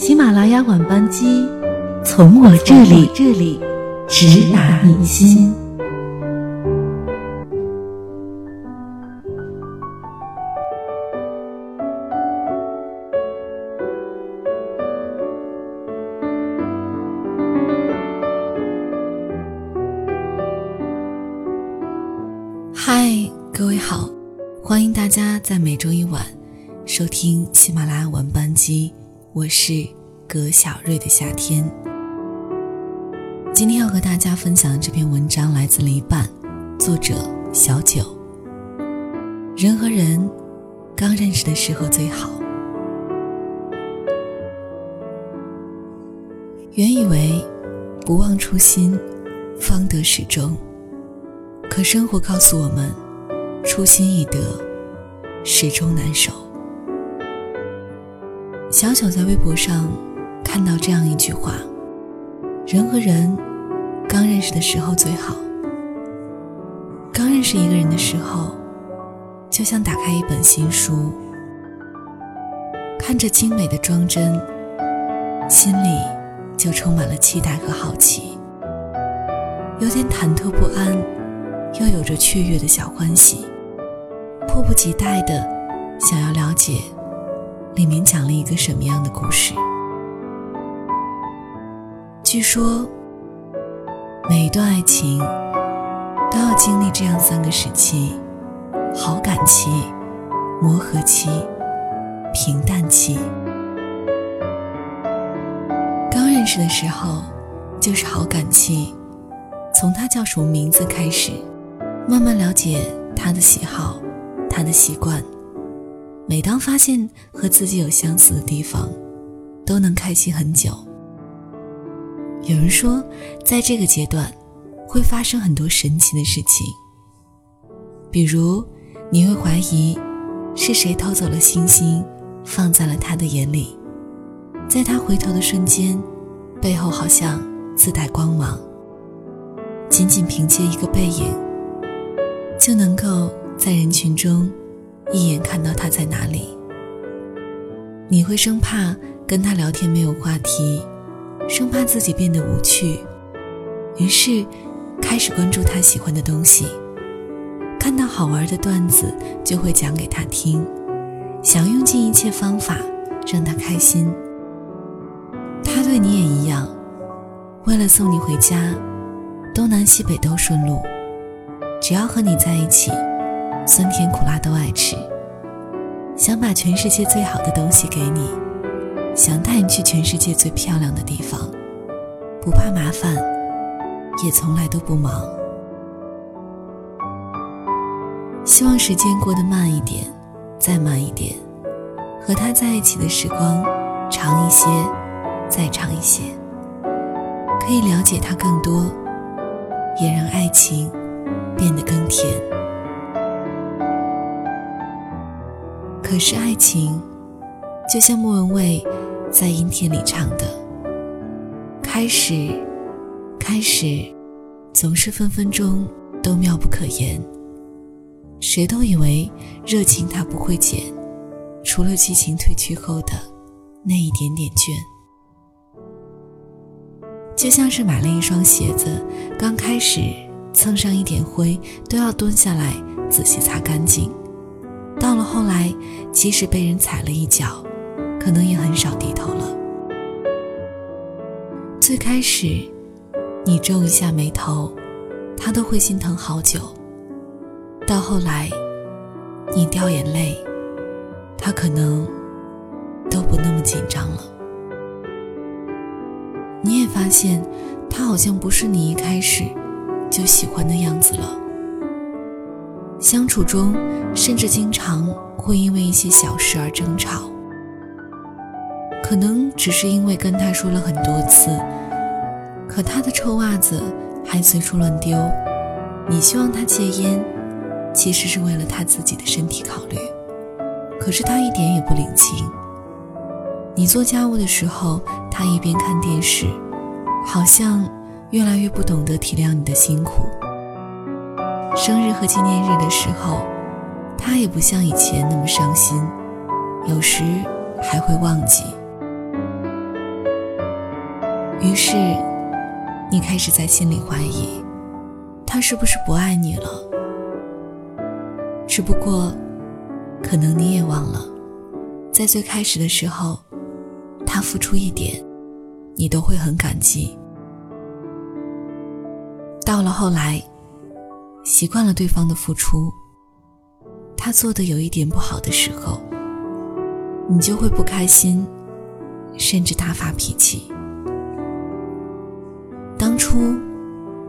喜马拉雅晚班机，从我这里这里直达你心。嗨，各位好，欢迎大家在每周一晚收听喜马拉雅晚班机。我是葛小瑞的夏天。今天要和大家分享的这篇文章来自篱笆，作者小九。人和人刚认识的时候最好。原以为不忘初心，方得始终。可生活告诉我们，初心易得，始终难守。小九在微博上看到这样一句话：“人和人刚认识的时候最好。刚认识一个人的时候，就像打开一本新书，看着精美的装帧，心里就充满了期待和好奇，有点忐忑不安，又有着雀跃的小欢喜，迫不及待的想要了解。”里面讲了一个什么样的故事？据说，每一段爱情都要经历这样三个时期：好感期、磨合期、平淡期。刚认识的时候，就是好感期，从他叫什么名字开始，慢慢了解他的喜好，他的习惯。每当发现和自己有相似的地方，都能开心很久。有人说，在这个阶段，会发生很多神奇的事情，比如你会怀疑是谁偷走了星星，放在了他的眼里，在他回头的瞬间，背后好像自带光芒，仅仅凭借一个背影，就能够在人群中。一眼看到他在哪里，你会生怕跟他聊天没有话题，生怕自己变得无趣，于是开始关注他喜欢的东西，看到好玩的段子就会讲给他听，想用尽一切方法让他开心。他对你也一样，为了送你回家，东南西北都顺路，只要和你在一起。酸甜苦辣都爱吃，想把全世界最好的东西给你，想带你去全世界最漂亮的地方，不怕麻烦，也从来都不忙。希望时间过得慢一点，再慢一点，和他在一起的时光长一些，再长一些，可以了解他更多，也让爱情变得更甜。可是爱情，就像莫文蔚在《阴天》里唱的：“开始，开始，总是分分钟都妙不可言。谁都以为热情它不会减，除了激情褪去后的那一点点倦。就像是买了一双鞋子，刚开始蹭上一点灰，都要蹲下来仔细擦干净。”到了后来，即使被人踩了一脚，可能也很少低头了。最开始，你皱一下眉头，他都会心疼好久；到后来，你掉眼泪，他可能都不那么紧张了。你也发现，他好像不是你一开始就喜欢的样子了。相处中，甚至经常会因为一些小事而争吵。可能只是因为跟他说了很多次，可他的臭袜子还随处乱丢。你希望他戒烟，其实是为了他自己的身体考虑，可是他一点也不领情。你做家务的时候，他一边看电视，好像越来越不懂得体谅你的辛苦。生日和纪念日的时候，他也不像以前那么伤心，有时还会忘记。于是，你开始在心里怀疑，他是不是不爱你了？只不过，可能你也忘了，在最开始的时候，他付出一点，你都会很感激。到了后来，习惯了对方的付出，他做的有一点不好的时候，你就会不开心，甚至大发脾气。当初，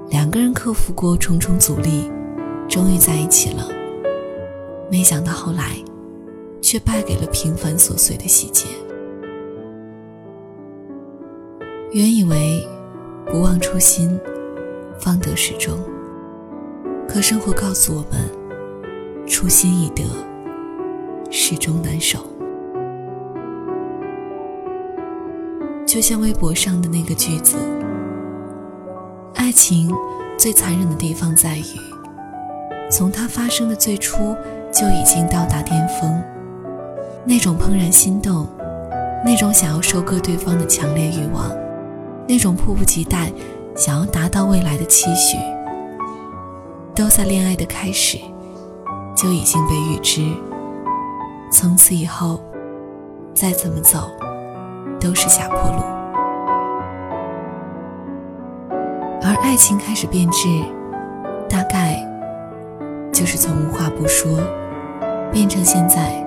两个人克服过重重阻力，终于在一起了。没想到后来，却败给了平凡琐碎的细节。原以为不忘初心，方得始终。可生活告诉我们，初心易得，始终难守。就像微博上的那个句子。爱情最残忍的地方在于，从它发生的最初就已经到达巅峰，那种怦然心动，那种想要收割对方的强烈欲望，那种迫不及待想要达到未来的期许，都在恋爱的开始就已经被预知。从此以后，再怎么走，都是下坡路。而爱情开始变质，大概就是从无话不说变成现在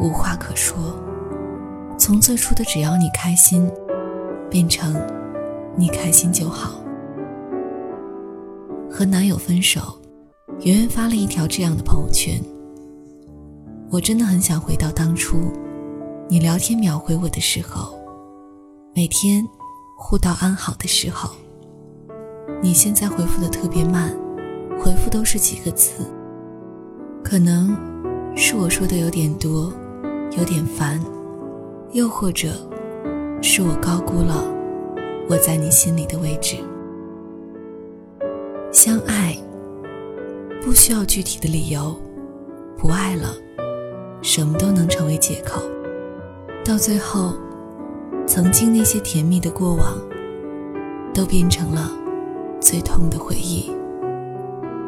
无话可说；从最初的只要你开心，变成你开心就好。和男友分手，圆圆发了一条这样的朋友圈：“我真的很想回到当初，你聊天秒回我的时候，每天互道安好的时候。”你现在回复的特别慢，回复都是几个字，可能是我说的有点多，有点烦，又或者是我高估了我在你心里的位置。相爱不需要具体的理由，不爱了，什么都能成为借口，到最后，曾经那些甜蜜的过往，都变成了。最痛的回忆，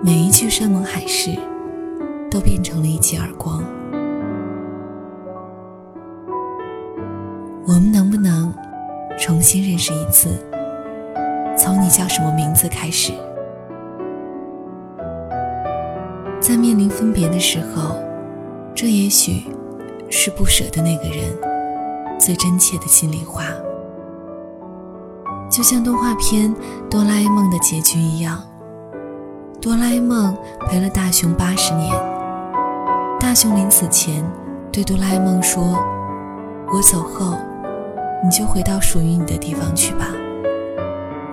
每一句山盟海誓，都变成了一记耳光。我们能不能重新认识一次？从你叫什么名字开始？在面临分别的时候，这也许是不舍的那个人最真切的心里话。就像动画片《哆啦 A 梦》的结局一样，哆啦 A 梦陪了大雄八十年。大雄临死前对哆啦 A 梦说：“我走后，你就回到属于你的地方去吧。”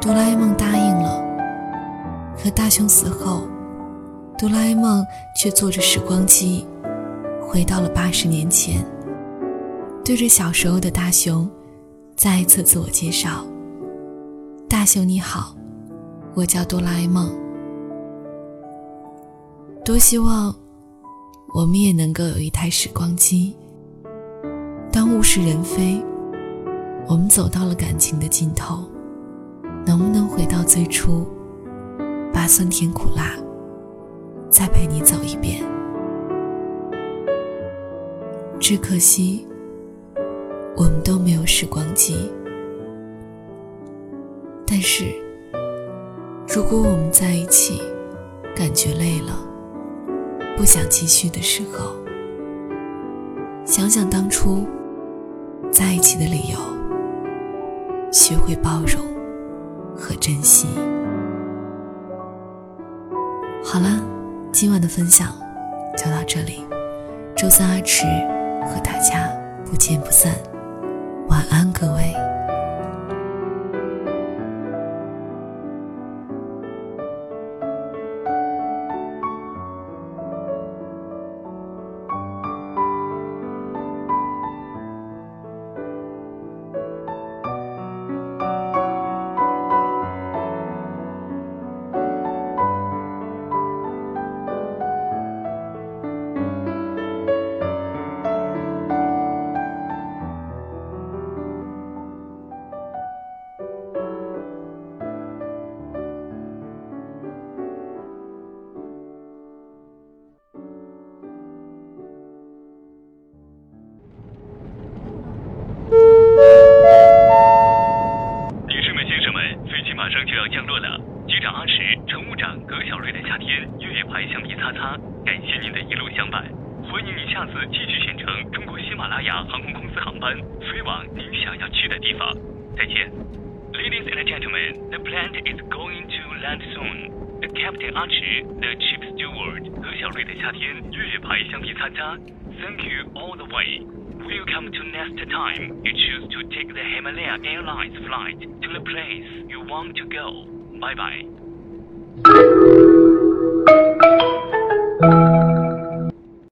哆啦 A 梦答应了。可大雄死后，哆啦 A 梦却坐着时光机，回到了八十年前，对着小时候的大雄，再一次自我介绍。大雄你好，我叫哆啦 A 梦。多希望我们也能够有一台时光机。当物是人非，我们走到了感情的尽头，能不能回到最初，把酸甜苦辣再陪你走一遍？只可惜，我们都没有时光机。但是，如果我们在一起，感觉累了，不想继续的时候，想想当初在一起的理由，学会包容和珍惜。好了，今晚的分享就到这里，周三阿迟和大家不见不散，晚安各位。乘务长葛小瑞的夏天越野牌橡皮擦擦，感谢您的一路相伴，欢迎您下次继续选乘中国喜马拉雅航空公司航班飞往您想要去的地方。再见。Ladies and gentlemen, the plane is going to land soon. The Captain Archie, the chief steward，葛小瑞的夏天越野牌橡皮擦擦。Thank you all the way. Welcome to next time you choose to take the Himalaya Airlines flight to the place you want to go. Bye bye. thank you